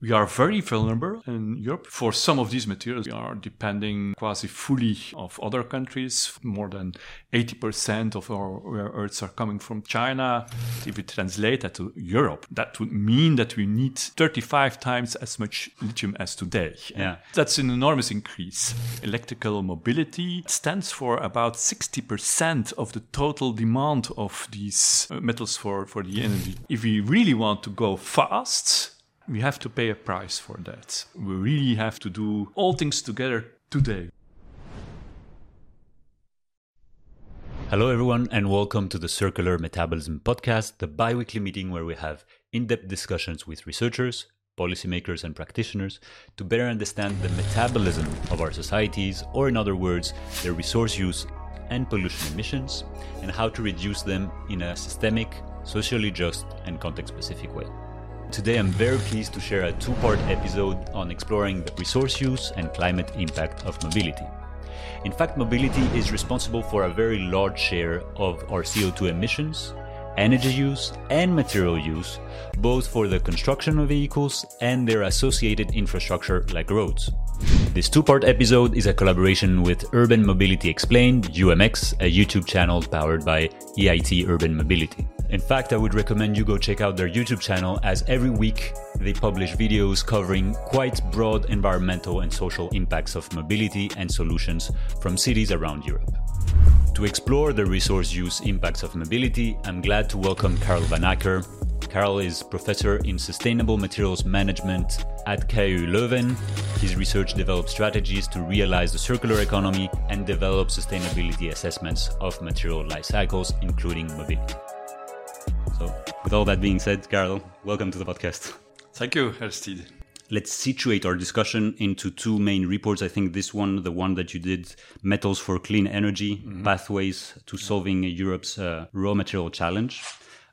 We are very vulnerable in Europe. For some of these materials, we are depending quasi fully of other countries. More than 80% of our rare earths are coming from China. If we translate that to Europe, that would mean that we need 35 times as much lithium as today. Yeah. That's an enormous increase. Electrical mobility stands for about 60% of the total demand of these uh, metals for, for the energy. If we really want to go fast, we have to pay a price for that. We really have to do all things together today. Hello, everyone, and welcome to the Circular Metabolism Podcast, the bi weekly meeting where we have in depth discussions with researchers, policymakers, and practitioners to better understand the metabolism of our societies, or in other words, their resource use and pollution emissions, and how to reduce them in a systemic, socially just, and context specific way. Today, I'm very pleased to share a two part episode on exploring the resource use and climate impact of mobility. In fact, mobility is responsible for a very large share of our CO2 emissions, energy use, and material use, both for the construction of vehicles and their associated infrastructure like roads. This two part episode is a collaboration with Urban Mobility Explained, UMX, a YouTube channel powered by EIT Urban Mobility. In fact, I would recommend you go check out their YouTube channel as every week they publish videos covering quite broad environmental and social impacts of mobility and solutions from cities around Europe. To explore the resource use impacts of mobility, I'm glad to welcome Karel van Acker. Karel is professor in sustainable materials management at KU Leuven. His research develops strategies to realize the circular economy and develop sustainability assessments of material life cycles, including mobility. So, with all that being said, Karel, welcome to the podcast. Thank you, Aristide. Let's situate our discussion into two main reports. I think this one, the one that you did, Metals for Clean Energy Pathways to Solving Europe's uh, Raw Material Challenge.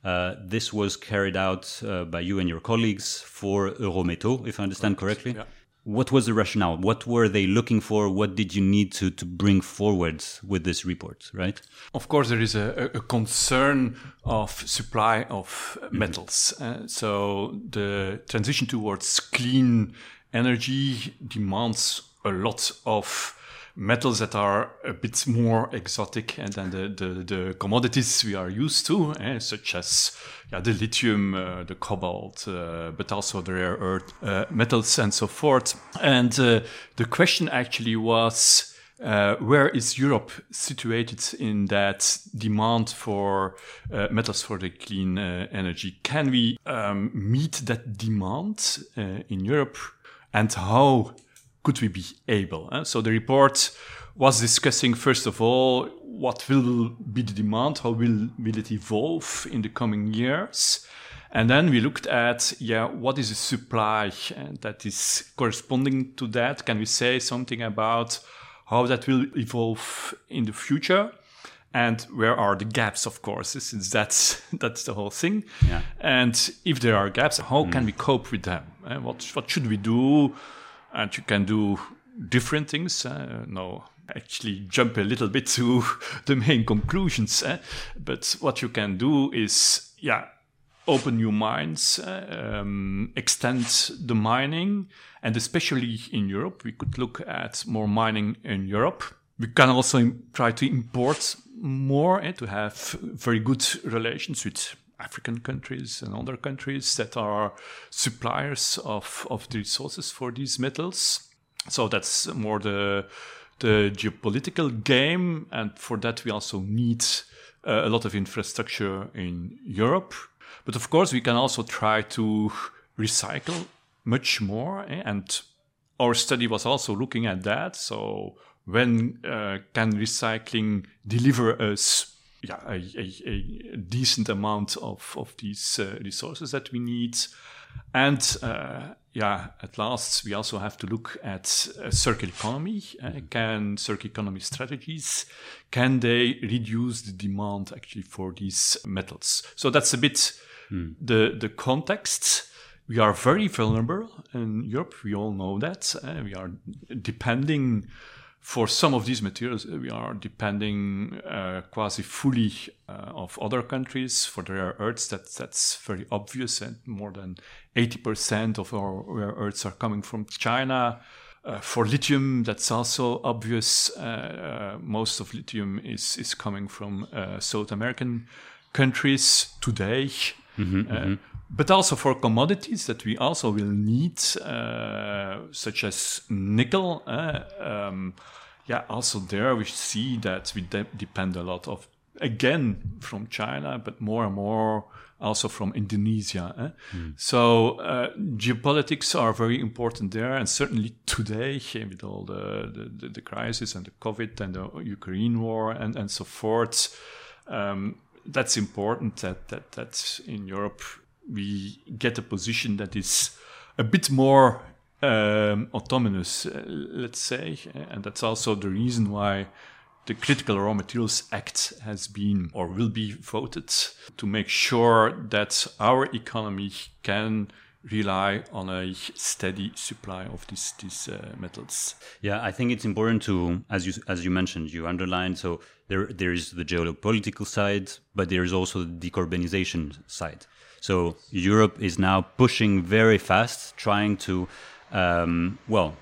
Uh, this was carried out uh, by you and your colleagues for Eurometaux, if I understand correctly. yeah. What was the rationale? What were they looking for? What did you need to, to bring forward with this report, right? Of course, there is a, a concern of supply of metals. Uh, so the transition towards clean energy demands a lot of metals that are a bit more exotic and than the, the, the commodities we are used to, eh, such as yeah, the lithium, uh, the cobalt, uh, but also the rare earth uh, metals and so forth. And uh, the question actually was uh, where is Europe situated in that demand for uh, metals for the clean energy? Can we um, meet that demand in Europe? And how could we be able? eh? So the report was discussing, first of all, what will be the demand? How will, will it evolve in the coming years? And then we looked at, yeah, what is the supply and that is corresponding to that? Can we say something about how that will evolve in the future? And where are the gaps, of course, since that's, that's the whole thing. Yeah. And if there are gaps, how can we cope with them? Eh, What, what should we do? And you can do different things. Uh, no, actually jump a little bit to the main conclusions. eh? But what you can do is, yeah, open new mines, uh, um, extend the mining, and especially in Europe, we could look at more mining in Europe. We can also try to import more eh, to have very good relations with African countries and other countries that are suppliers of, of the resources for these metals. So that's more the the geopolitical game, and for that we also need uh, a lot of infrastructure in Europe. But of course, we can also try to recycle much more, eh? and our study was also looking at that. So when uh, can recycling deliver us yeah, a, a, a decent amount of, of these uh, resources that we need? And uh, yeah, at last, we also have to look at uh, circular economy. Uh, can circular economy strategies can they reduce the demand actually for these metals? So that's a bit the the context. We are very vulnerable in Europe. We all know that. Uh, we are depending for some of these materials, we are depending uh, quasi fully uh, of other countries. For the rare earths, that, that's very obvious, and more than 80% of our rare earths are coming from China. Uh, for lithium, that's also obvious. Uh, uh, most of lithium is, is coming from uh, South American countries today. Mm-hmm, mm-hmm. But also for commodities that we also will need, such as nickel. Um, yeah, also there we see that we de- depend a lot of again from China, but more and more also from Indonesia. Eh? Mm. So uh, geopolitics are very important there, and certainly today with all the, the, the crisis and the COVID and the Ukraine war and, and so forth, um, that's important that, that that in Europe we get a position that is a bit more um, autonomous, uh, let's say, and that's also the reason why the Critical Raw Materials Act has been or will be voted to make sure that our economy can rely on a steady supply of these these uh, metals. Yeah, I think it's important to, as you as you mentioned, you underlined. So there there is the geopolitical side, but there is also the decarbonization side. So Europe is now pushing very fast, trying to um, well,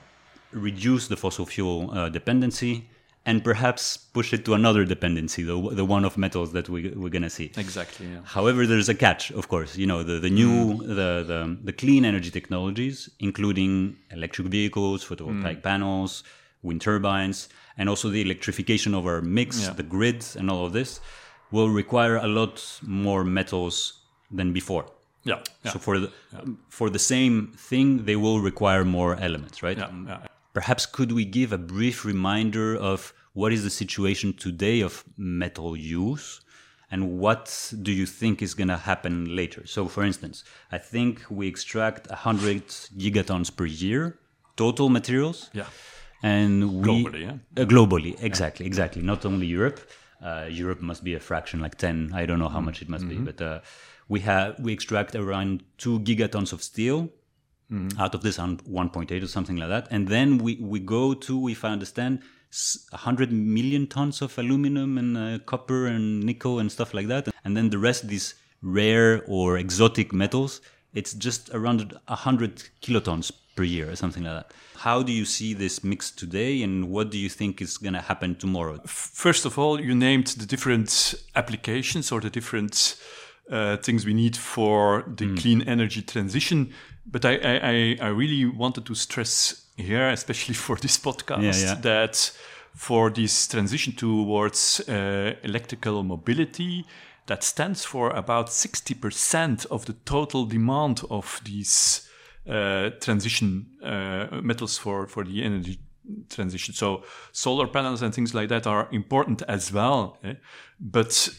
reduce the fossil fuel uh, dependency and perhaps push it to another dependency, the, the one of metals that we, we're going to see. Exactly. Yeah. However, there's a catch, of course. You know, the, the new, mm. the, the, the, clean energy technologies, including electric vehicles, photovoltaic mm. panels, wind turbines, and also the electrification of our mix, yeah. the grids, and all of this, will require a lot more metals than before. Yeah. yeah. So for the for the same thing, they will require more elements, right? Yeah. Perhaps could we give a brief reminder of what is the situation today of metal use? And what do you think is going to happen later? So, for instance, I think we extract 100 gigatons per year total materials. Yeah. And we, globally, yeah. Uh, globally, exactly, exactly. Not only Europe. Uh, Europe must be a fraction, like 10. I don't know how much it must mm-hmm. be, but uh, we have we extract around two gigatons of steel mm-hmm. out of this 1.8 or something like that. And then we we go to if i understand 100 million tons of aluminum and uh, copper and nickel and stuff like that. And then the rest these rare or exotic metals. It's just around 100 kilotons per year or something like that. How do you see this mix today and what do you think is going to happen tomorrow? First of all you named the different applications or the different uh, things we need for the mm. clean energy transition. But I, I, I really wanted to stress here, especially for this podcast, yeah, yeah. that for this transition towards uh, electrical mobility, that stands for about 60% of the total demand of these uh, transition uh, metals for, for the energy transition. So solar panels and things like that are important as well. Eh? But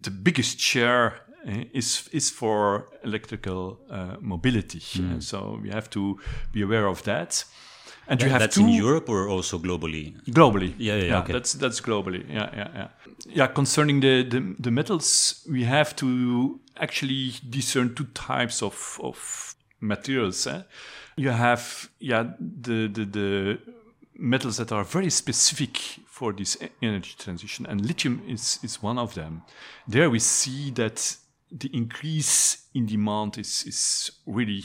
the biggest share is is for electrical uh, mobility. Mm. so we have to be aware of that. And you have that's in Europe or also globally. Globally, yeah, yeah, yeah okay. that's that's globally. Yeah, yeah, yeah. Yeah, concerning the, the, the metals, we have to actually discern two types of of materials. Eh? You have yeah the the the metals that are very specific for this energy transition, and lithium is is one of them. There we see that the increase in demand is is really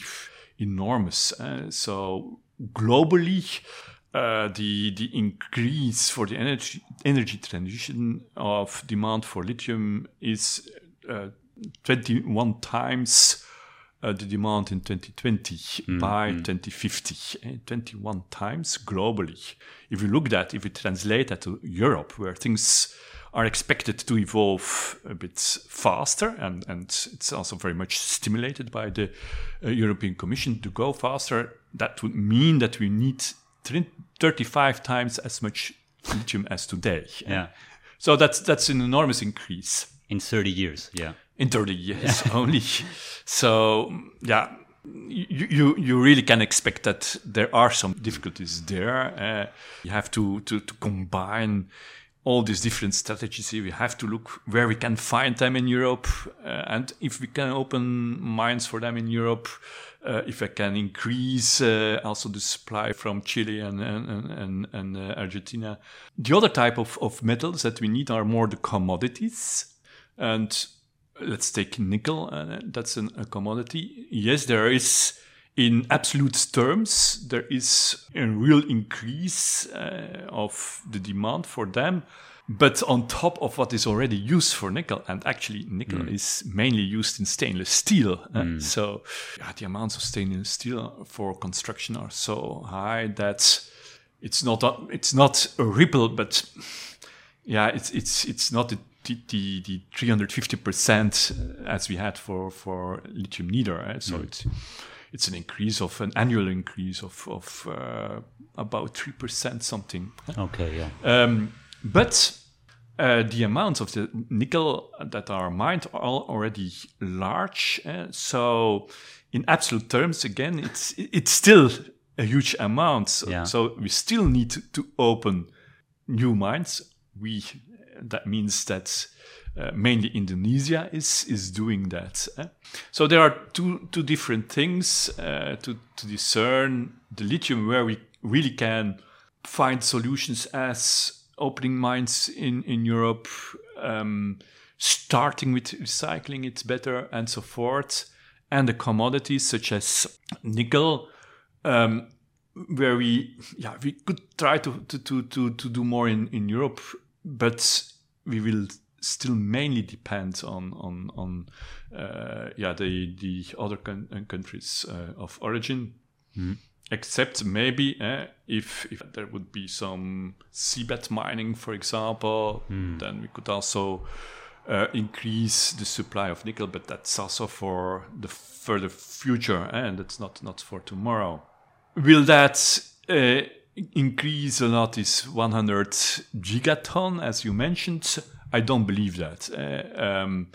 enormous. Uh, so globally, uh, the the increase for the energy energy transition of demand for lithium is uh, 21 times uh, the demand in 2020 mm, by mm. 2050, eh? 21 times globally. If you look at, if we translate that to Europe, where things are expected to evolve a bit faster, and, and it's also very much stimulated by the uh, European Commission to go faster. That would mean that we need 35 times as much lithium as today. Yeah. So that's that's an enormous increase in 30 years. Yeah. In 30 years only. So yeah, you, you you really can expect that there are some difficulties there. Uh, you have to, to to combine all these different strategies here. we have to look where we can find them in Europe uh, and if we can open mines for them in Europe uh, if I can increase uh, also the supply from Chile and and and, and uh, Argentina. The other type of, of metals that we need are more the commodities, and let's take nickel. Uh, that's an, a commodity. Yes, there is. In absolute terms, there is a real increase uh, of the demand for them but on top of what is already used for nickel, and actually nickel mm. is mainly used in stainless steel. Mm. Uh, so yeah, the amounts of stainless steel for construction are so high that it's not a, it's not a ripple, but yeah, it's it's it's not the the, the 350 percent as we had for for lithium neither. Right? So mm. it's it's an increase of an annual increase of of uh, about three percent something. Okay, yeah. Um, but uh, the amounts of the nickel that are mined are already large. Uh, so, in absolute terms, again, it's it's still a huge amount. So, yeah. so we still need to, to, open new mines. We that means that uh, mainly Indonesia is is doing that. Eh? So there are two two different things uh, to to discern the lithium where we really can find solutions as opening mines in in Europe, um, starting with recycling it better, and so forth, and the commodities such as nickel, um, where we yeah we could try to to to to, to do more in in Europe, but we will still mainly depend on on on uh, yeah the the other countries uh, of origin. Mm except maybe eh, if if there would be some seabed mining, for example, mm. then we could also uh, increase the supply of nickel. But that's also for the further future, eh, and it's not not for tomorrow. Will that uh, increase a lot? Is 100 gigaton, as you mentioned? I don't believe that. Uh, um,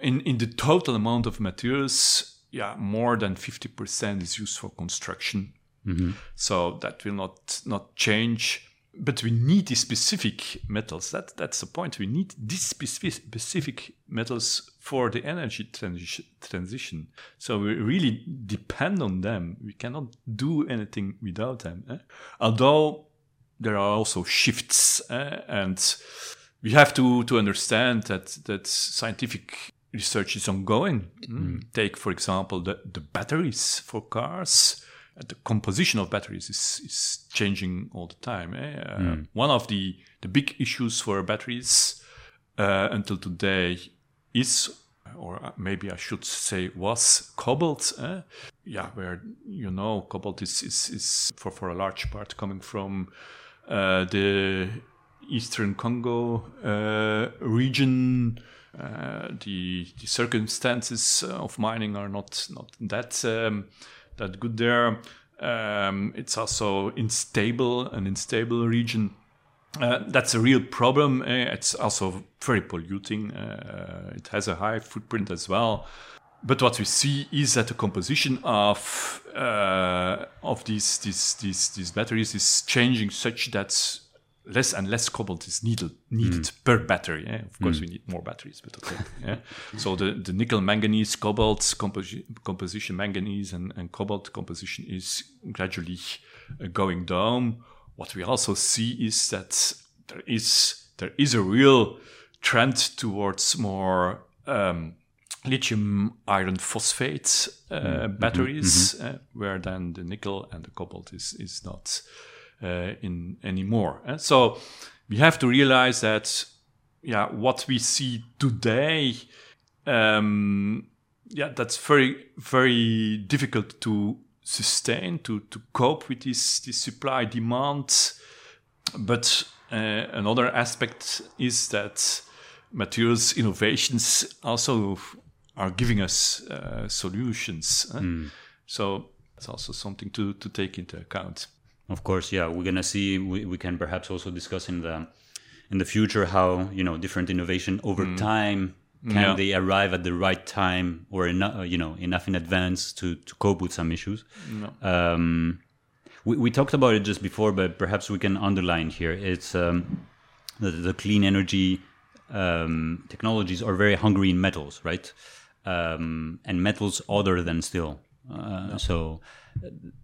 in in the total amount of materials, yeah, more than 50% is used for construction Mm-hmm. So that will not not change. But we need these specific metals. That that's the point. We need these specific, specific metals for the energy transition, transition. So we really depend on them. We cannot do anything without them. Eh? Although there are also shifts, eh? and we have to to understand that that scientific research is ongoing. Mm. Take, for example, the, the batteries for cars the composition of batteries is, is changing all the time. Eh? Uh, mm. One of the, the big issues for batteries uh, until today is, or maybe I should say was, cobalt. Eh? Yeah, where, you know, cobalt is, is, is for, for a large part coming from uh, the Eastern Congo uh, region. Uh, the, the circumstances of mining are not, not that. Um, that good there. Um, it's also unstable, an unstable region. Uh, that's a real problem. Uh, it's also very polluting. Uh, it has a high footprint as well. But what we see is that the composition of uh, of these, these these these batteries is changing such that less and less cobalt is needed needed mm. per battery. Yeah? Of course, mm. we need more batteries, but okay. yeah? so the, the nickel manganese cobalt composi- composition manganese and, and cobalt composition is gradually uh, going down. What we also see is that there is there is a real trend towards more um, lithium iron phosphate uh, mm-hmm. batteries, mm-hmm. Uh, where then the nickel and the cobalt is is not in anymore. And so we have to realize that, yeah, what we see today, um, yeah, that's very very difficult to sustain to to cope with this this supply demand. But uh, another aspect is that materials innovations also are giving us uh, solutions. Mm. So it's also something to, to take into account. Of course, yeah, we're gonna see. We, we can perhaps also discuss in the in the future how you know different innovation over mm. time can yeah. they arrive at the right time or enough you know enough in advance to to cope with some issues. No. Um, we, we talked about it just before, but perhaps we can underline here. It's um, the, the clean energy um, technologies are very hungry in metals, right? Um, and metals other than steel Uh, no. So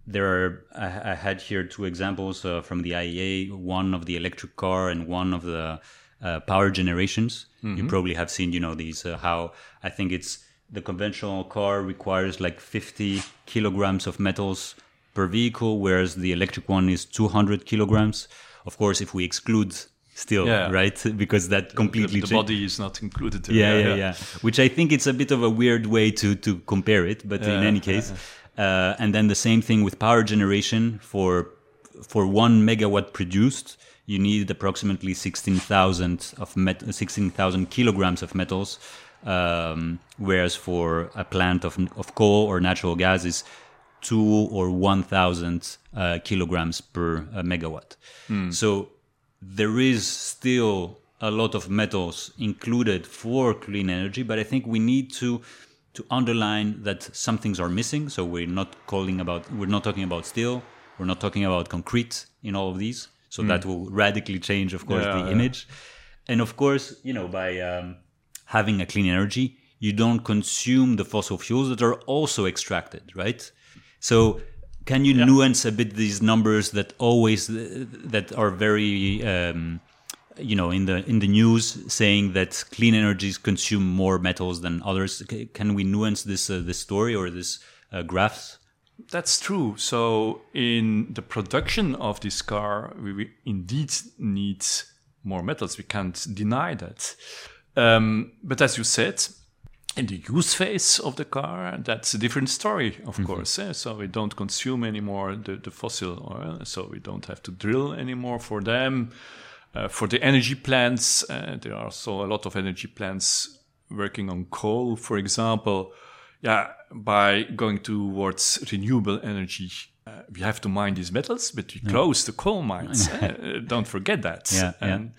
there are. I, I, had here two examples uh, from the IEA. One of the electric car and one of the uh, power generations. Mm-hmm. You probably have seen, you know, these uh, how I think it's the conventional car requires like 50 kilograms of metals per vehicle, whereas the electric one is 200 kilograms. Of course, if we exclude steel, yeah. right? Because that completely the, the body is not included. Yeah, yeah, yeah, yeah, Which I think it's a bit of a weird way to to compare it, but in any case, uh, and then the same thing with power generation for for one megawatt produced, you need approximately sixteen thousand of met- sixteen thousand kilograms of metals. Um, whereas for a plant of, of coal or natural gas is two or 1,000 uh, kilograms per uh, megawatt. Mm. So there is still a lot of metals included for clean energy, but I think we need to to underline that some things are missing. So we're not calling about we're not talking about steel, we're not talking about concrete in all of these. So mm. that will radically change, of course, yeah, the yeah. image. And of course, you know, by um, having a clean energy, you don't consume the fossil fuels that are also extracted, right? So can you yeah. nuance a bit these numbers that always that are very um, you know in the in the news saying that clean energies consume more metals than others? Can we nuance this uh, this story or this uh, graphs? That's true. So in the production of this car, we, indeed need more metals. We can't deny that. Um, but as you said, in the use phase of the car, that's a different story, of mm-hmm. course. Eh? So we don't consume anymore the, the fossil oil, so we don't have to drill anymore for them. Uh, for the energy plants, uh, there are also a lot of energy plants working on coal, for example. Yeah, by going towards renewable energy, uh, we have to mine these metals, but we yeah. close the coal mines. Eh? don't forget that. Yeah, and,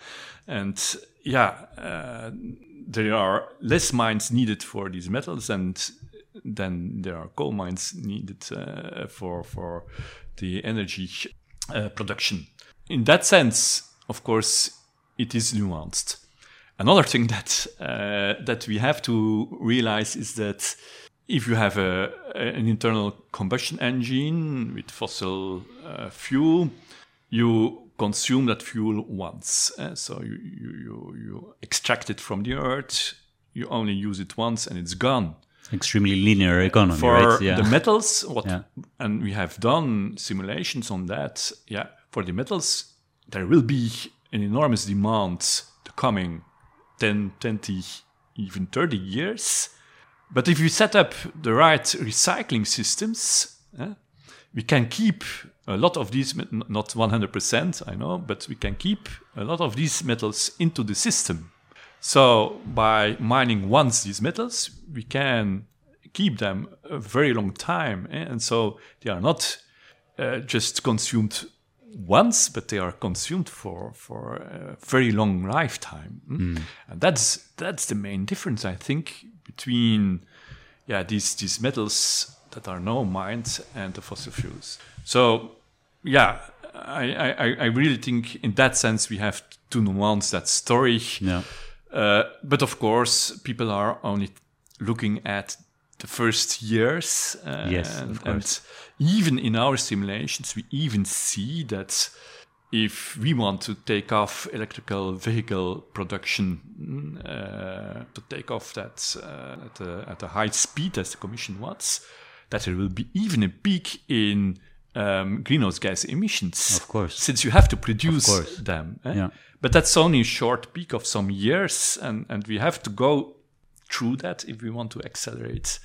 yeah. and yeah, uh, there are less mines needed for these metals, and then there are coal mines needed uh, for for the energy uh, production. In that sense, of course, it is nuanced. Another thing that uh, that we have to realize is that if you have a, an internal combustion engine with fossil uh, fuel, you consume that fuel once. Uh, so you, you, you, you extract it from the earth, you only use it once and it's gone. Extremely linear economy, for right? Yeah. the metals, what yeah. and we have done simulations on that. Yeah, for the metals, there will be an enormous demand the coming 10, 20, even 30 years. But if we set up the right recycling systems, uh, we can keep a lot of these, not 100%, I know, but we can keep a lot of these metals into the system. So by mining once these metals, we can keep them a very long time. Eh? And so they are not uh, just consumed once, but they are consumed for, for a very long lifetime. Mm. And that's, that's the main difference, I think, between yeah, these, these metals that are now mined and the fossil fuels. So yeah, I, I, I really think in that sense we have to nuance that story. Yeah. Uh, but of course, people are only looking at the first years. Uh, yes, and, and, even in our simulations, we even see that if we want to take off electrical vehicle production, uh, to take off that uh, at, a, at a high speed as the Commission wants, that there will be even a peak in um, greenhouse gas emissions. Of course. Since you have to produce them. Eh? Yeah. But that's only a short peak of some years, and, and we have to go through that if we want to accelerate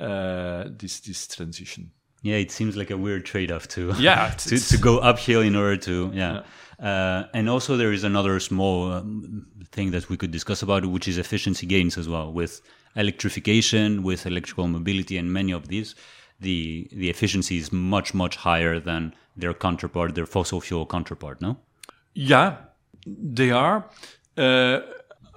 uh, this this transition. Yeah, it seems like a weird trade-off to yeah to, to go uphill in order to yeah. yeah. Uh, and also there is another small um, thing that we could discuss about, which is efficiency gains as well with electrification, with electrical mobility, and many of these the the efficiency is much much higher than their counterpart, their fossil fuel counterpart. No. Yeah, they are. Uh,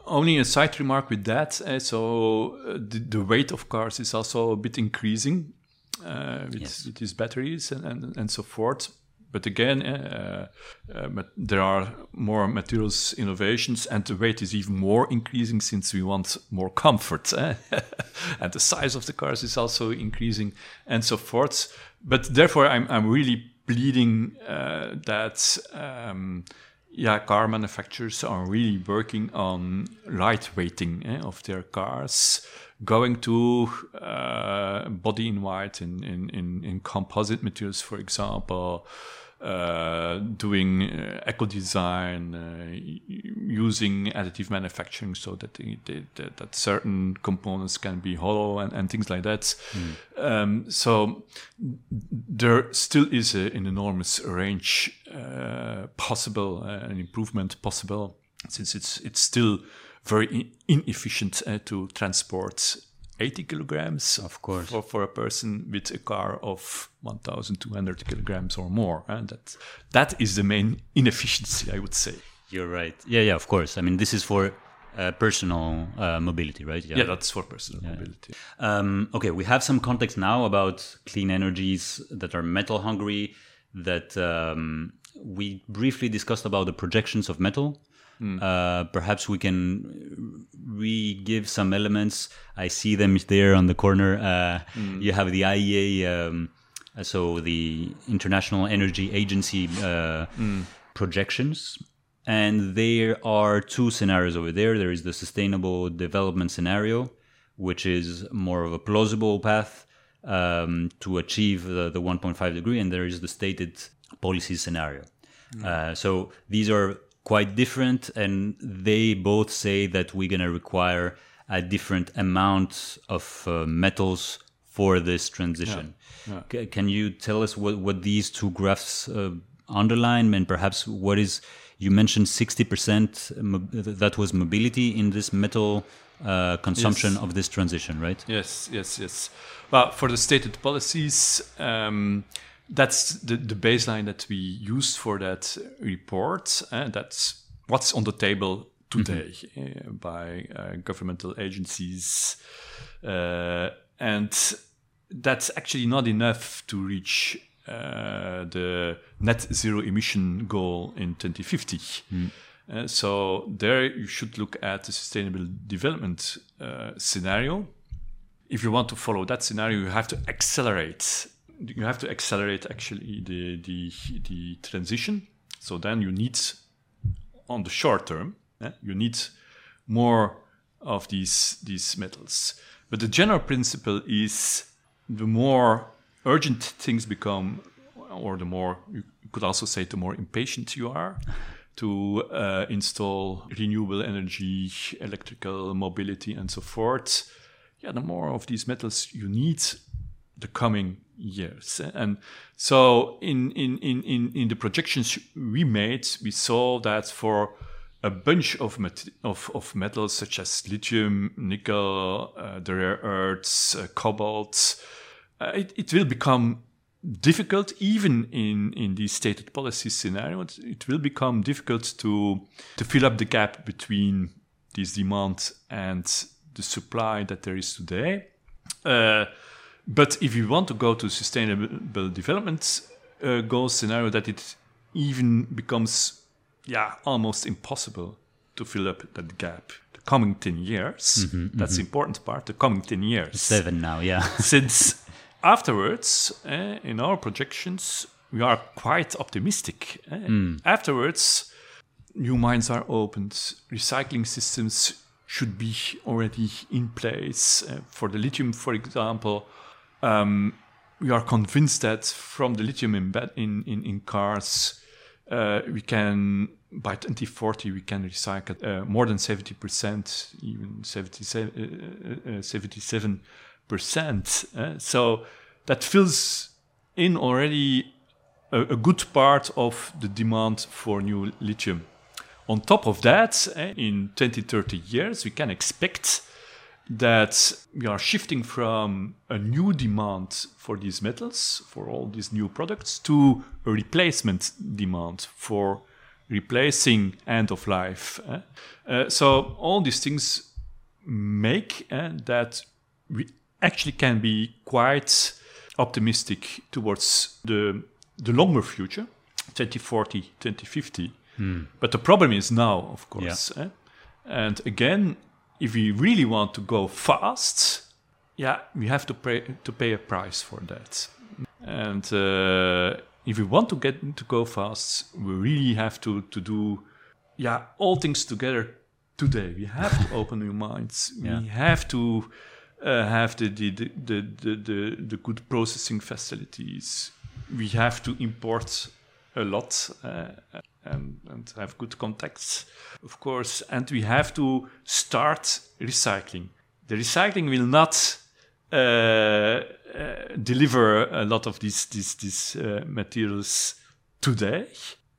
only a side remark with that. Uh, so uh, the, the, weight of cars is also a bit increasing uh, with, yes. with, these batteries and, and, and so forth. but again, uh, uh, but there are more materials innovations, and the weight is even more increasing since we want more comfort, eh? and the size of the cars is also increasing, and so forth. But therefore, I'm I'm really pleading uh, that. Um, yeah, car manufacturers are really working on lightweighting eh, of their cars, going to uh, body in white in, in, in, in, composite materials, for example, uh, doing uh, eco design, uh, using additive manufacturing so that, they, that certain components can be hollow and, and things like that. Mm. Um, so there still is a, an enormous range uh, possible, uh, an improvement possible, since it's it's still very inefficient uh, to transport 80 kilograms of course for, for a person with a car of 1200 kilograms or more and that that is the main inefficiency i would say you're right yeah yeah of course i mean this is for uh, personal uh, mobility right yeah. yeah. that's for personal yeah. mobility um, okay we have some context now about clean energies that are metal hungry that um, we briefly discussed about the projections of metal Mm. Uh, perhaps we can re-give some elements. I see them there on the corner. Uh, mm. You have the IEA, um, so the International Energy Agency uh, mm. projections. And there are two scenarios over there. There is the sustainable development scenario, which is more of a plausible path um, to achieve the, the 1.5 degree, and there is the stated policy scenario. Mm. Uh, so these are quite different, and they both say that we're going to require a different amount of uh, metals for this transition. Yeah. Yeah. can you tell us what, what these two graphs uh, underline, and perhaps what is you mentioned 60% that was mobility in this metal uh, consumption yes. of this transition, right? Yes, yes, yes. Well, for the stated policies, um, that's the, the baseline that we used for that report. And that's what's on the table today mm-hmm. uh, by uh, governmental agencies. Uh, and that's actually not enough to reach uh, the net zero emission goal in 2050. Mm. So there you should look at the sustainable development uh, scenario. If you want to follow that scenario, you have to accelerate you have to accelerate actually the the the transition. So then you need on the short term, eh, you need more of these these metals. But the general principle is the more urgent things become, or the more you could also say the more impatient you are to uh, install renewable energy, electrical mobility, and so forth. Yeah, the more of these metals you need the coming years. And so in, in, in, in, the projections we made, we saw that for a bunch of, met- of, of metals such as lithium, nickel, uh, the rare earths, uh, cobalt, uh, it, it will become difficult even in, in these stated policy scenarios. It will become difficult to, to fill up the gap between this demand and the supply that there is today. Uh, but if you want to go to sustainable development uh, goal scenario, that it even becomes, yeah, almost impossible to fill up that gap. The coming ten years, mm-hmm, that's mm-hmm. the important part. The coming ten years, seven now, yeah. Since afterwards, uh, in our projections, we are quite optimistic. Uh, mm. Afterwards, new mines are opened, recycling systems should be already in place. Uh, for the lithium, for example, um, we are convinced that from the lithium in, in, in, in cars, uh, we can by 2040 we can recycle uh, more than 70%, even 77, uh, 77 uh, percent. Uh, so that fills in already a, a, good part of the demand for new lithium. On top of that, uh, in 20, 30 years, we can expect that we are shifting from a new demand for these metals, for all these new products, to a replacement demand for replacing end of life. Eh? Uh, so all these things make uh, that we actually can be quite optimistic towards the the longer future. 2040, 2050. But the problem is now, of course. eh? And again, if we really want to go fast, yeah, we have to pay to pay a price for that. And uh, if we want to get to go fast, we really have to to do, yeah, all things together today. We have to open our minds. Yeah. We have to uh, have the the, the, the, the the the good processing facilities. We have to import a lot uh, and, and have good contacts, of course. And we have to start recycling. The recycling will not uh, uh, deliver a lot of these these these uh, materials today.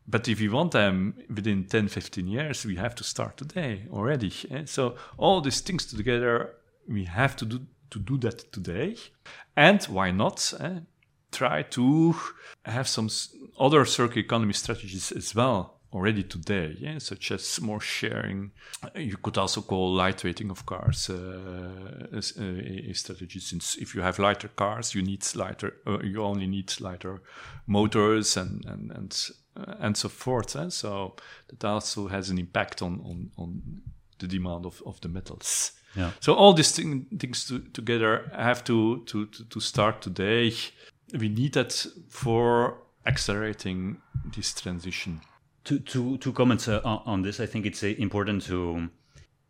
But if we want them within 10, 15 years, we have to start today already. eh? So all these things together, we have to do to do that today. And why not? eh? Try to have some other circular economy strategies as well already today, yeah? such as more sharing. You could also call lightweighting of cars uh, as a, a strategy. Since if you have lighter cars, you need lighter. Uh, you only need lighter motors and and and uh, and so forth. eh? So that also has an impact on on, on the demand of, of the metals. Yeah. So all these thing, things to, together have to, to, to, to start today. We need that for accelerating this transition. Two, two, two comments uh, on this. I think it's uh, important to,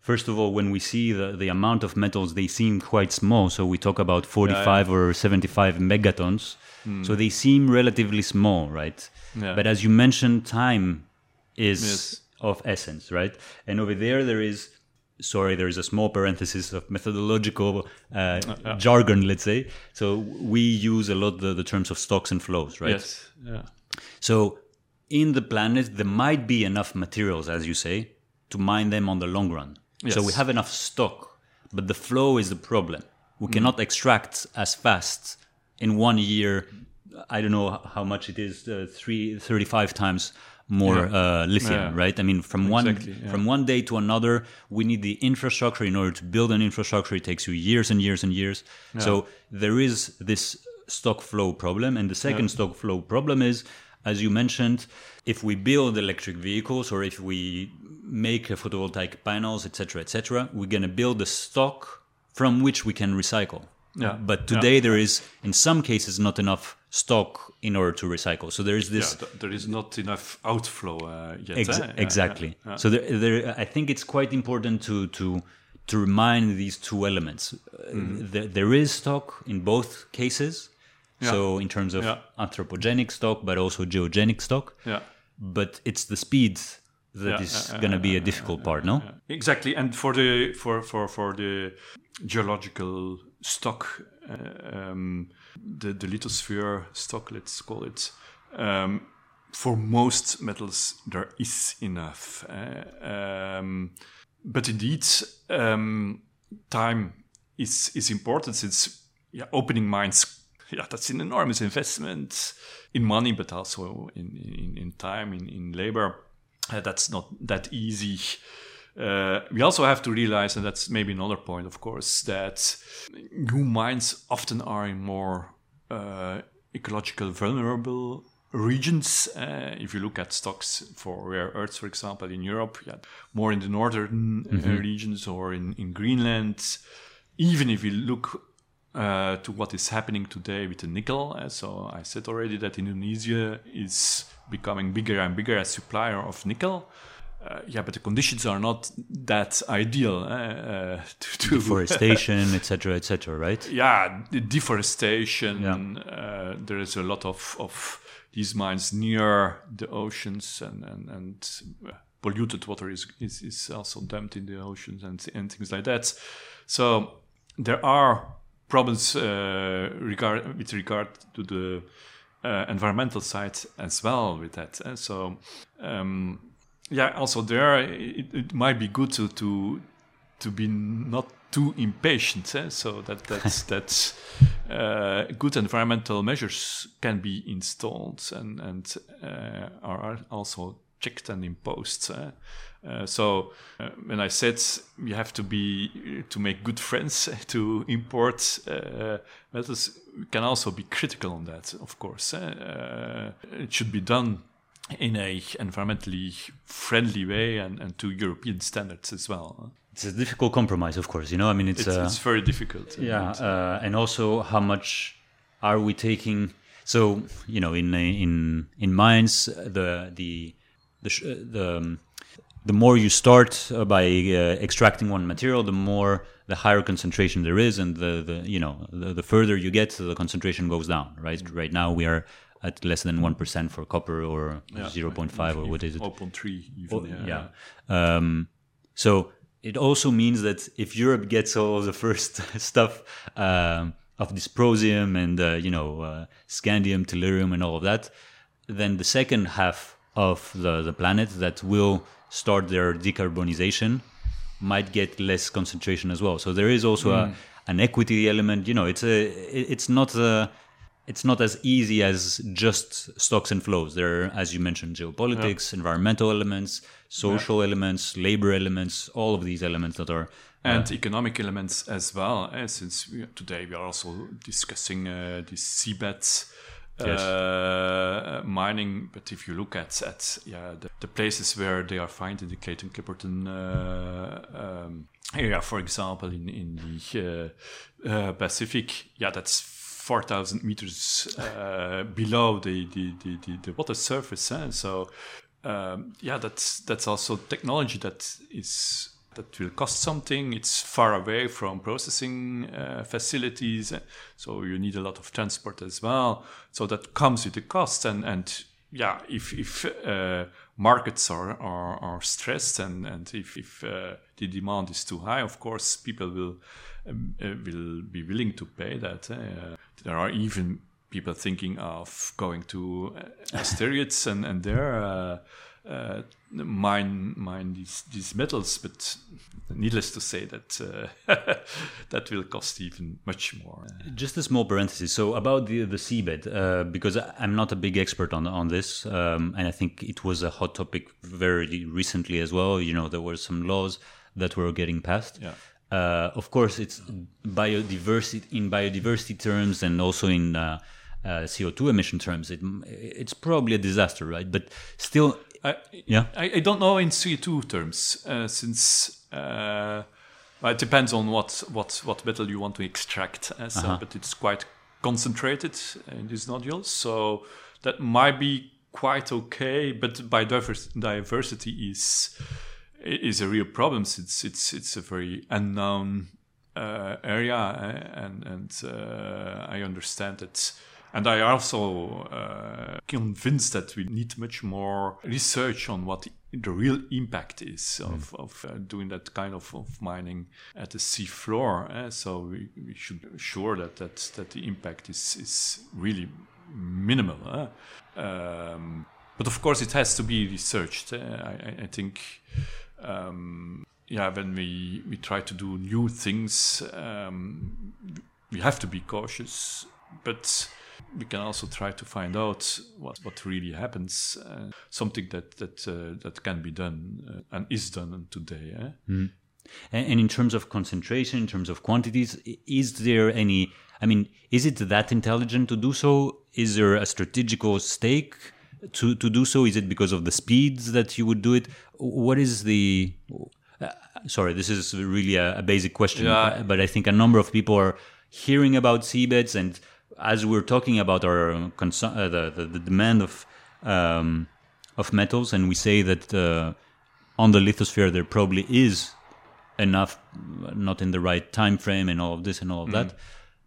first of all, when we see the, the amount of metals, they seem quite small. So we talk about 45 or 75 megatons. So they seem relatively small, right? Yeah. But as you mentioned, time is Yes. of essence, right? And over there, there is, sorry, there is a small parenthesis of methodological uh, jargon, let's say. So we use a lot the, the terms of stocks and flows, right? Yes. Yeah. So, in the planet, there might be enough materials, as you say, to mine them on the long run. Yes. So, we have enough stock, but the flow is the problem. We cannot extract as fast in one year. I don't know how much it is, uh, three, 35 times more Yeah. uh, lithium, Yeah. right? I mean, from one yeah. from one day to another, we need the infrastructure. In order to build an infrastructure, it takes you years and years and years. So there is this stock flow problem, and the second stock flow problem is, as you mentioned, if we build electric vehicles or if we make photovoltaic panels, etc., etc., we're gonna build a stock from which we can recycle. Yeah. But today there is, in some cases, not enough stock in order to recycle. So there is Yeah, this th- there is not enough outflow uh, yet. Ex- eh? Exactly. yeah, yeah. So there, there, I think it's quite important to to to remind these two elements. Mm-hmm. there, there is stock in both cases. Yeah. So in terms of Yeah. anthropogenic stock, but also geogenic stock. Yeah. But it's the speed that Yeah, is yeah, yeah, going to be yeah, a difficult part, no? Exactly, and for the for for for the geological stock, uh, um, the the lithosphere stock, let's call it. Um, for most metals, there is enough, uh, um, but indeed, um, time is is important since yeah, opening mines. Yeah, that's an enormous investment in money, but also in in, in time, in, in labor. Uh, that's not that easy. Uh, we also have to realize, and that's maybe another point, of course, that new mines often are in more uh, ecological vulnerable regions. Uh, if you look at stocks for rare earths, for example, in Europe, yeah, more in the northern uh, regions or in, in Greenland. Even if you look uh, to what is happening today with the nickel. Uh, so I said already that Indonesia is becoming bigger and bigger as supplier of nickel. Uh, yeah, but the conditions are not that ideal uh, uh, to, to Deforestation, etc., etc., right? yeah, the deforestation. Yeah. Uh, there is a lot of, of these mines near the oceans, and and, and uh, polluted water is, is is also dumped in the oceans and and things like that. So there are problems uh, regard with regard to the uh, environmental side as well with that. Uh, so um, yeah, also there it, it might be good to to to be not too impatient. Eh? So that that's that uh, good environmental measures can be installed and and uh, are also checked and imposed. eh? Uh, so uh, when I said we have to be to make good friends to import uh, metals, we can also be critical on that. Of course, eh? uh, it should be done in a environmentally friendly way and, and to European standards as well. It's a difficult compromise, of course. You know, I mean, it's It's, uh, it's very difficult. yeah, uh, and also how much are we taking? So you know, in in in mines, the the the the um, the more you start uh, by uh, extracting one material, the more the higher concentration there is, and the, the you know the, the further you get, the concentration goes down. Right. Right now we are at less than one percent for copper, or zero point five, or what is it? 0.3 even. yeah. yeah. Um, so it also means that if Europe gets all of the first stuff um, of dysprosium and uh, you know uh, scandium, tellurium, and all of that, then the second half of the, the planet that will start their decarbonization might get less concentration as well. So there is also a, an equity element. You know, it's a it- it's not a it's not as easy as just stocks and flows. There are, as you mentioned, geopolitics, environmental elements, social elements, labor elements, all of these elements that are. and economic elements as well. eh, since we, today we are also discussing uh, the seabeds Yes. uh, mining, but if you look at at yeah the, the places where they are finding the Clarion Clipperton uh, um, area, for example, in in the uh, uh, Pacific, yeah, that's. 4,000 meters uh, below the, the, the, the, water surface. eh, So, um, yeah, that's that's also technology that is that will cost something. It's far away from processing uh, facilities, uh, so you need a lot of transport as well. So that comes with the cost, and and yeah, if if uh, markets are, are are stressed and and if if uh, the demand is too high, of course people will will be willing to pay that. Uh, there are even people thinking of going to uh, asteroids and and there uh, uh, mine mine these these metals, but needless to say that uh, that will cost even much more. Just a small parenthesis. So about the the seabed, uh, because I'm not a big expert on on this, um, and I think it was a hot topic very recently as well. You know, there were some laws that were getting passed. Yeah. Uh, of course, it's biodiversity in biodiversity terms and also in uh, uh, CO2 emission terms. It, it's probably a disaster, right? But still, I, yeah. I, I don't know in CO2 terms, uh, since uh, well, it depends on what, what, what metal you want to extract. Uh, so, Uh-huh. But it's quite concentrated in these nodules, so that might be quite okay. But biodiversity diversity is is a real problem since it's it's a very unknown uh, area, uh, and and uh, I understand that. And I also uh, convinced that we need much more research on what the, real impact is of, of uh, doing that kind of, of mining at the sea floor. eh. So we, we should be sure that, that that the impact is is really minimal. eh. Um, but of course, it has to be researched. eh. I- I think um, yeah, when we, we try to do new things, um, we have to be cautious, but we can also try to find out what, what really happens, uh, something that that uh, that can be done uh, and is done today. eh? And, and in terms of concentration, in terms of quantities, is there any? I mean, is it that intelligent to do so? Is there a strategical stake to to do so? Is it because of the speeds that you would do it? What is the? Uh, sorry, this is really a, a basic question, Yeah. but I think a number of people are hearing about seabeds, and as we're talking about our uh, the, the the demand of um, of metals, and we say that. Uh, on the lithosphere there probably is enough not in the right time frame and all of this and all of that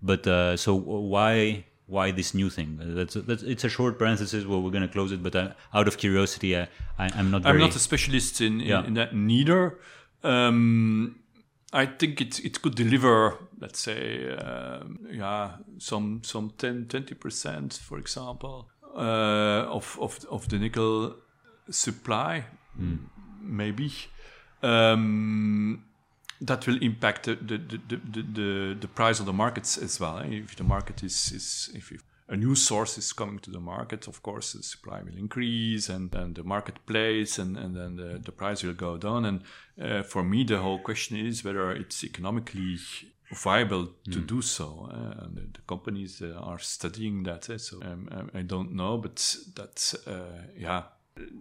but uh, so why why this new thing that's, that's it's a short parenthesis well we're going to close it but uh, out of curiosity I, I, i'm not very I'm not a specialist in, in, Yeah. in that neither. Um, I think it it could deliver, let's say, um, yeah, some some 10 20 percent, for example, uh, of of of the nickel supply, maybe. Um, that will impact the the, the, the, the the price of the markets as well. eh? If the market is, is if, a new source is coming to the market, of course the supply will increase and then the marketplace and, and then the, the price will go down. And uh, for me, the whole question is whether it's economically viable to do so. Uh, and the, the companies uh, are studying that. eh? So um, um, I don't know, but that's, uh, yeah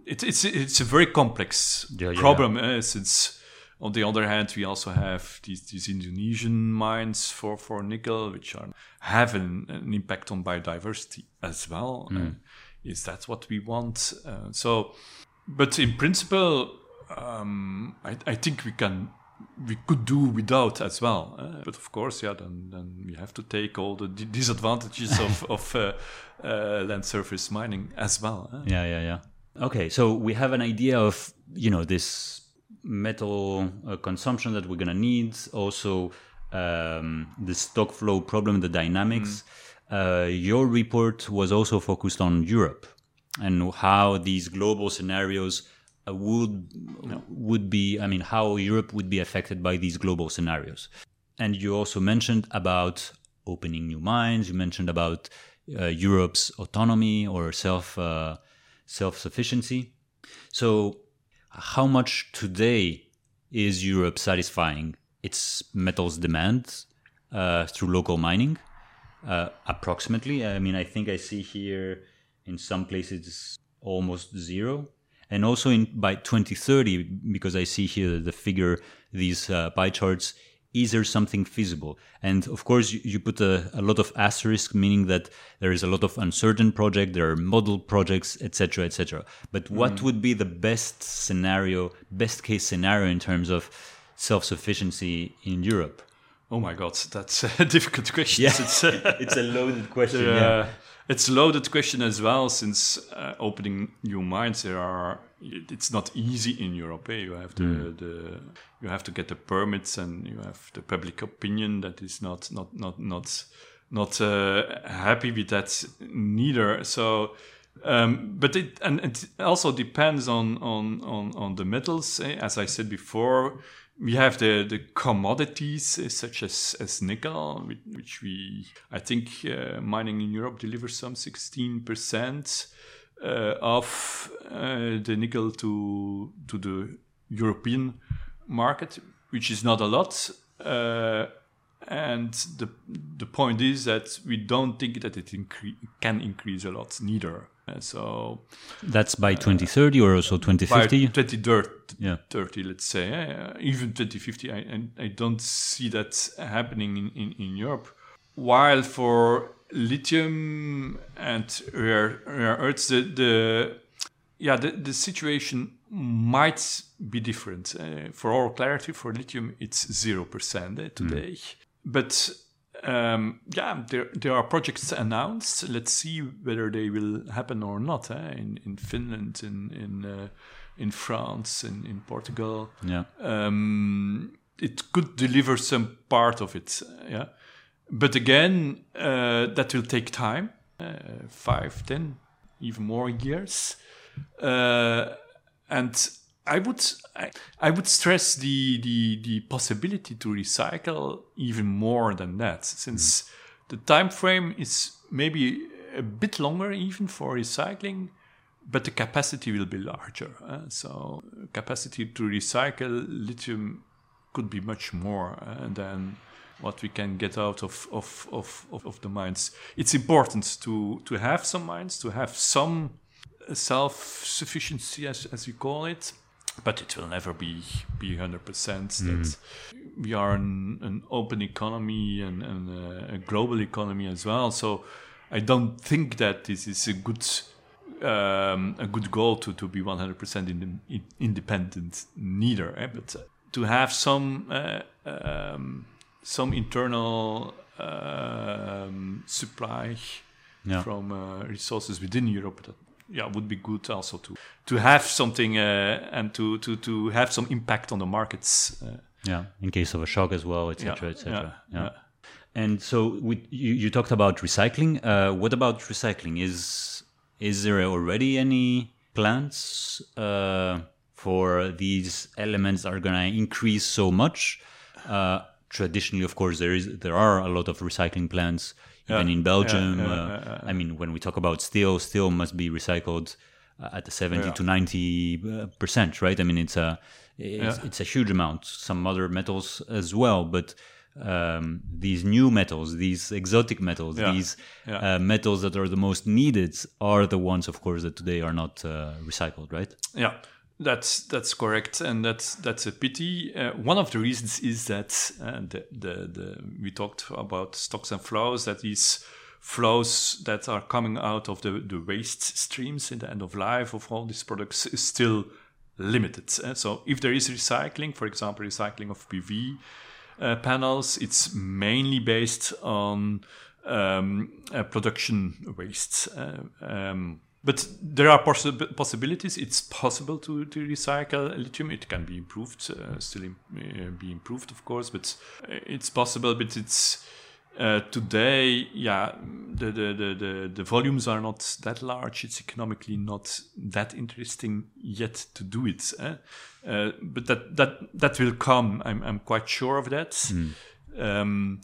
it, it's it's a very complex Yeah, yeah, problem uh, since on the other hand we also have these, these Indonesian mines for, for nickel which are have an, an impact on biodiversity as well. Uh, is that what we want? Uh, so, but in principle, um, I, I think we can we could do without as well. uh, but of course, yeah, then, then we have to take all the d- disadvantages of, of uh, uh, land surface mining as well. Yeah, yeah, yeah. Okay, so we have an idea of you know this metal uh, consumption that we're gonna need. Also, um, the stock flow problem, the dynamics. Uh, your report was also focused on Europe and how these global scenarios uh, would would be. I mean, how Europe would be affected by these global scenarios. And you also mentioned about opening new mines. You mentioned about uh, Europe's autonomy or self uh, self sufficiency. So, how much today is Europe satisfying its metals demand uh, through local mining? Uh, approximately, I mean, I think I see here in some places almost zero, and also in by 2030, because I see here the figure, these uh, pie charts. Is there something feasible? And of course, you, you put a, a lot of asterisk, meaning that there is a lot of uncertain project, there are model projects, etc., etc. But what would be the best scenario, best case scenario in terms of self-sufficiency in Europe? Oh my God, that's a difficult question. Yeah. It's, uh, it's a loaded question. uh, it's a loaded question as well, since uh, opening new mines, there are. It's not easy in Europe. Eh? You have the, the you have to get the permits, and you have the public opinion that is not not not not not uh, happy with that neither. So. Um, but it and it also depends on on on, on the metals. eh? As I said before, we have the the commodities uh, such as as nickel, which, which we I think uh, mining in Europe delivers some sixteen percent of uh, the nickel to to the European market, which is not a lot. Uh, and the the point is that we don't think that it incre- can increase a lot neither. Uh, so That's by 2030 or also by 2050? 2030, Yeah. 30, let's say, uh, even 2050, I, I, I don't see that happening in, in, in Europe. While for lithium and rare, rare earths, the, the yeah, the, the situation might be different. Uh, for all clarity, for lithium, it's zero percent uh, today. But um, yeah, there there are projects announced. Let's see whether they will happen or not. Eh? In in Finland, in in uh, in France, in in Portugal. Yeah. Um, it could deliver some part of it. Yeah, but again, uh, that will take time. Uh, five, ten, even more years. Uh, and I would I, I would stress the, the the possibility to recycle even more than that, since the time frame is maybe a bit longer even for recycling, but the capacity will be larger. uh, so capacity to recycle lithium could be much more uh, than what we can get out of, of, of, of, of the mines. It's important to, to have some mines, to have some self-sufficiency, as, as you call it, but it will never be be 100% that we are an, an open economy and, and a, global economy as well. So I don't think that this is a good um, a good goal to, to be 100% in, in, independent neither eh? but uh, to have some uh, um, some internal um, supply Yeah. from uh, resources within Europe that yeah would be good also to to have something uh, and to, to to have some impact on the markets uh, Yeah. In case of a shock as well, etc., etc. yeah. And so with, you, you talked about recycling. Uh, what about recycling? Is is there already any plans uh, for these elements that are going to increase so much? Traditionally, of course, there is there are a lot of recycling plants even Yeah, in Belgium. yeah, uh, yeah, I mean, when we talk about steel, steel must be recycled uh, at the seventy Yeah. to ninety uh, percent, right? I mean, it's a it's, it's a huge amount. Some other metals as well, but um, these new metals, these exotic metals, Yeah. these Yeah. Uh, metals that are the most needed, are the ones, of course, that today are not uh, recycled, right? Yeah, that's that's correct, and that's that's a pity. Uh, one of the reasons is that uh, the, the the we talked about stocks and flows. That these flows that are coming out of the the waste streams in the end of life of all these products is still limited. Uh, so if there is recycling, for example, recycling of PV uh, panels, it's mainly based on um, uh, production waste. Uh, um, but there are possi- possibilities. It's possible to, to recycle lithium. It can be improved, uh, still im- uh, be improved, of course, but uh, it's possible. But it's uh, today, yeah, the, the, the, the, the volumes are not that large. It's economically not that interesting yet to do it. eh? Uh, but that, that, that will come. I'm, I'm quite sure of that. Um,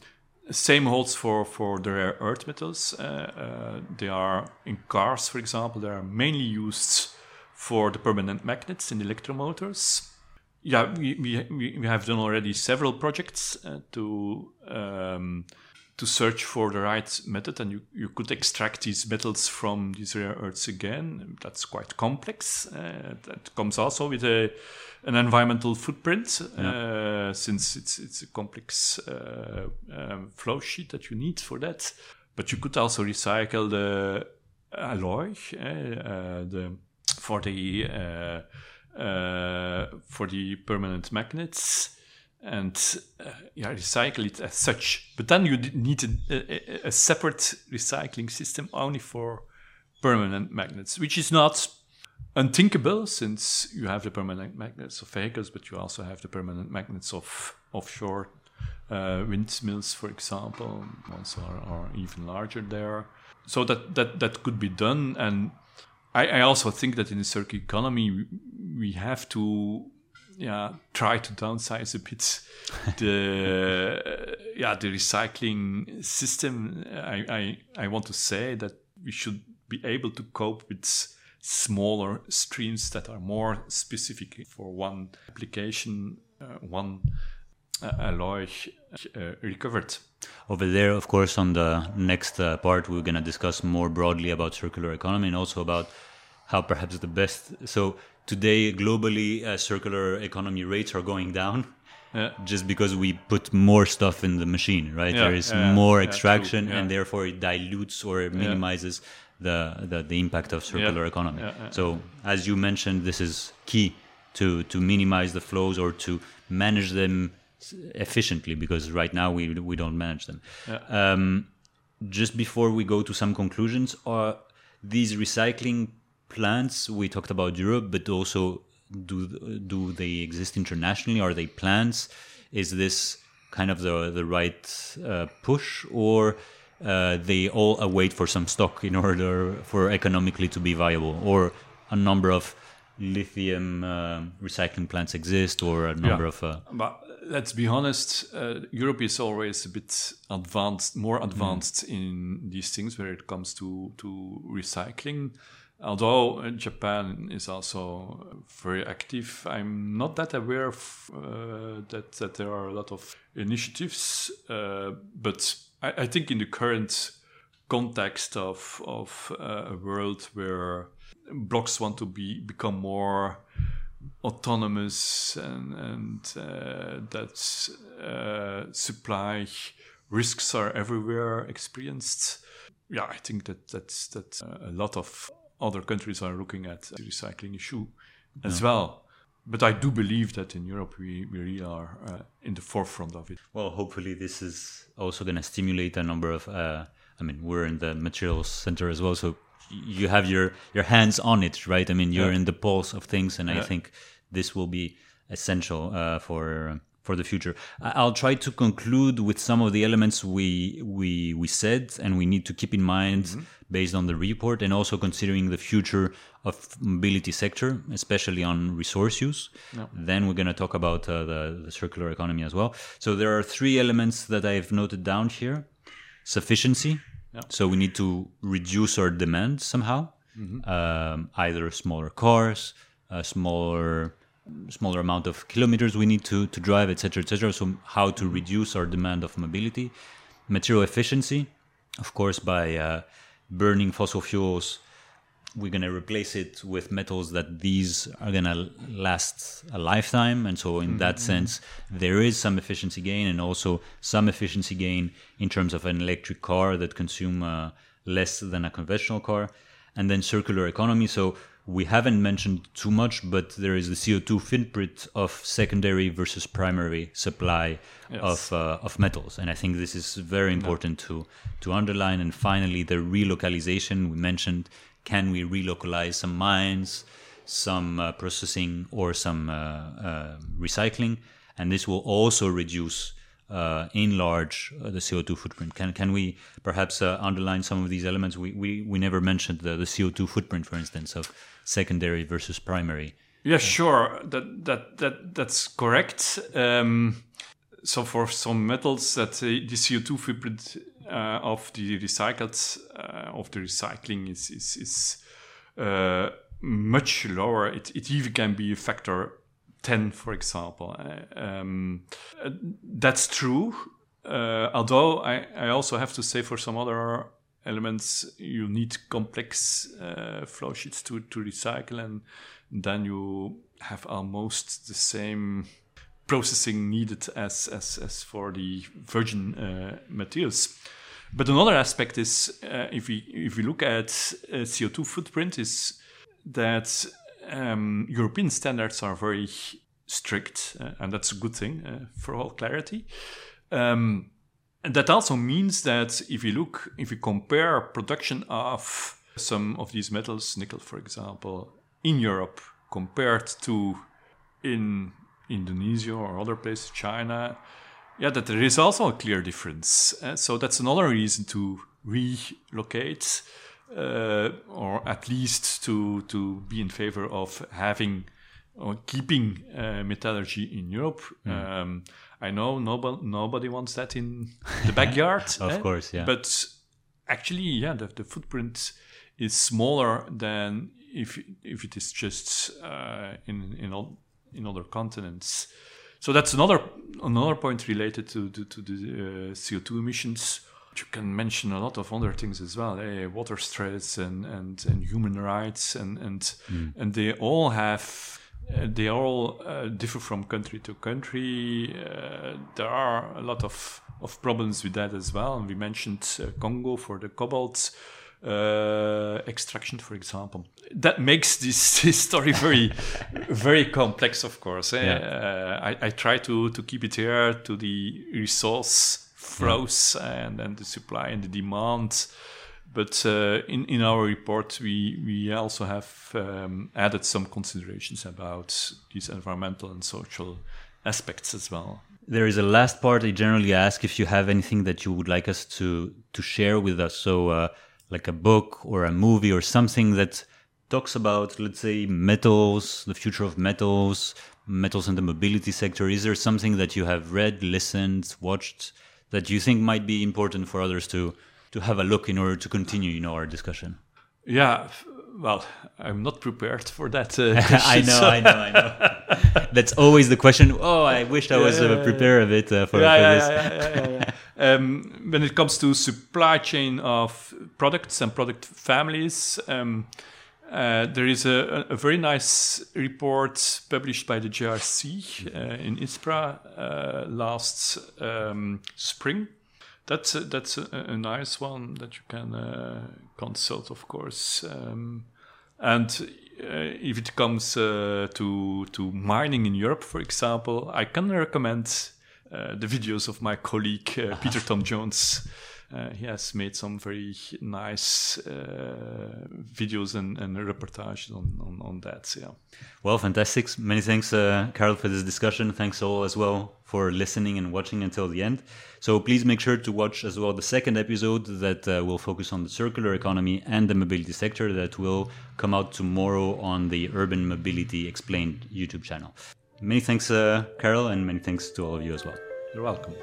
same holds for, for the rare earth metals. Uh, uh, they are in cars, for example, they are mainly used for the permanent magnets in electromotors. Yeah, we, we, we have done already several projects uh, to um, to search for the right method, and you, you could extract these metals from these rare earths again. That's quite complex. Uh, that comes also with a an environmental footprint, uh, since it's it's a complex uh, um, flow sheet that you need for that. But you could also recycle the alloy, uh, uh, the for the uh, uh, for the permanent magnets and uh, yeah, recycle it as such. But then you need a, a, a separate recycling system only for permanent magnets, which is not unthinkable since you have the permanent magnets of vehicles, but you also have the permanent magnets of offshore uh, windmills, for example. Ones are, are even larger there. So that, that, that could be done. And I, I also think that in the circular economy, we, we have to yeah try to downsize a bit the yeah the recycling system. I, I I want to say that we should be able to cope with smaller streams that are more specific for one application, uh, one uh, alloy uh, recovered. Over there, of course, on the next uh, part, we're going to discuss more broadly about circular economy and also about how perhaps the best. So, today, globally, uh, circular economy rates are going down. Yeah. Just because we put more stuff in the machine, right? Yeah, there is yeah, more extraction, and therefore it dilutes or minimizes the, the the impact of circular Yeah, economy. yeah, yeah. So, as you mentioned, this is key to to minimize the flows or to manage them efficiently because right now we we don't manage them. Um, just before we go to some conclusions, are these recycling plants we talked about Europe, but also do do they exist internationally? Are they plants? Is this kind of the the right uh, push, or uh, they all await for some stock in order for economically to be viable, or a number of lithium uh, recycling plants exist, or a number Yeah. of uh, But let's be honest, uh, Europe is always a bit advanced, more advanced in these things when it comes to, to recycling. Although uh, Japan is also very active, I'm not that aware of uh, that, that there are a lot of initiatives. Uh, but I, I think in the current context of, of uh, a world where blocks want to be become more autonomous and, and uh, that uh, supply risks are everywhere experienced. Yeah, I think that that's that uh, a lot of other countries are looking at the recycling issue as well. But I do believe that in Europe we, we really are uh, in the forefront of it. Well, hopefully, this is also going to stimulate a number of. Uh, I mean, we're in the materials center as well, so you have your your hands on it, right? I mean, you're Yeah. in the pulse of things, and I think this will be essential uh, for for the future. I'll try to conclude with some of the elements we we we said, and we need to keep in mind based on the report, and also considering the future of mobility sector, especially on resource use. Then we're going to talk about uh, the, the circular economy as well. So there are three elements that I've noted down here: sufficiency. So we need to reduce our demand somehow, um, either smaller cars, uh, smaller smaller amount of kilometers we need to, to drive, etc., etc. So how to reduce our demand of mobility, material efficiency, of course, by uh, burning fossil fuels we're going to replace it with metals that these are going to last a lifetime and so in mm-hmm. that sense there is some efficiency gain and also some efficiency gain in terms of an electric car that consume uh, less than a conventional car and then circular economy so we haven't mentioned too much but there is the co2 footprint of secondary versus primary supply yes. of uh, of metals and i think this is very important yeah. to to underline and finally the relocalization we mentioned can we relocalize some mines, some uh, processing, or some uh, uh, recycling? And this will also reduce, uh, in large, uh, the CO2 footprint. Can can we perhaps uh, underline some of these elements? We we, we never mentioned the, the CO2 footprint, for instance, of secondary versus primary. Yeah, sure. That that that that's correct. Um, so for some metals, that the CO2 footprint uh, of the recycled uh, of the recycling is is, is uh, much lower. It, it even can be a factor 10, for example. Um, that's true. although I, I also have to say for some other elements you need complex uh, flow sheets to, to recycle and then you have almost the same processing needed as as, as for the virgin uh, materials. But another aspect is uh, if we if we look at uh, CO2 footprint is that um, European standards are very strict, uh, and that's a good thing uh, for all clarity. Um, and that also means that if you look, if you compare production of some of these metals, nickel, for example, in Europe compared to in Indonesia or other places, China, yeah, that there is also a clear difference. Uh, so that's another reason to relocate, uh, or at least to to be in favor of having or keeping uh, metallurgy in Europe. Mm. Um, I know nobody nobody wants that in the backyard. of eh? course, yeah. But actually, yeah, the, the footprint is smaller than if if it is just uh, in in all in other continents. So that's another another point related to to, to the uh, CO2 emissions. You can mention a lot of other things as well, eh? water stress and, and, and human rights, and and mm. and they all have uh, they all uh, differ from country to country. Uh, there are a lot of, of problems with that as well. And we mentioned uh, Congo for the cobalt uh, extraction, for example. That makes this, this story very, very complex. Of course, eh? yeah. I, I, try to to keep it here to the resource flows yeah. and and the supply and the demand. But uh, in in our report, we we also have um, added some considerations about these environmental and social aspects as well. There is a last part I generally ask if you have anything that you would like us to to share with us. So uh, like a book or a movie or something that talks about, let's say, metals, the future of metals, metals in the mobility sector? Is there something that you have read, listened, watched that you think might be important for others to to have a look in order to continue, you know, our discussion? Yeah, well, I'm not prepared for that. Uh, I know. I know, I know. That's always the question. Oh, I wished I was uh, prepared a bit uh, for, yeah, for this. Yeah, um, when it comes to supply chain of products and product families, um, uh, there is a, a, very nice report published by the JRC uh, in ISPRA uh, last um, spring. That's a, that's a, a, nice one that you can uh, consult, of course. Um, and uh, if it comes to to mining in Europe, for example, I can recommend the videos of my colleague Peter Tom Jones. Uh, he has made some very nice uh, videos and, and reportages on, on, on, that. Yeah. Well, fantastic. Many thanks, uh, Karel, for this discussion. Thanks all as well for listening and watching until the end. So please make sure to watch as well the second episode that uh, will focus on the circular economy and the mobility sector that will come out tomorrow on the Urban Mobility Explained YouTube channel. Many thanks, uh, Karel, and many thanks to all of you as well. You're welcome.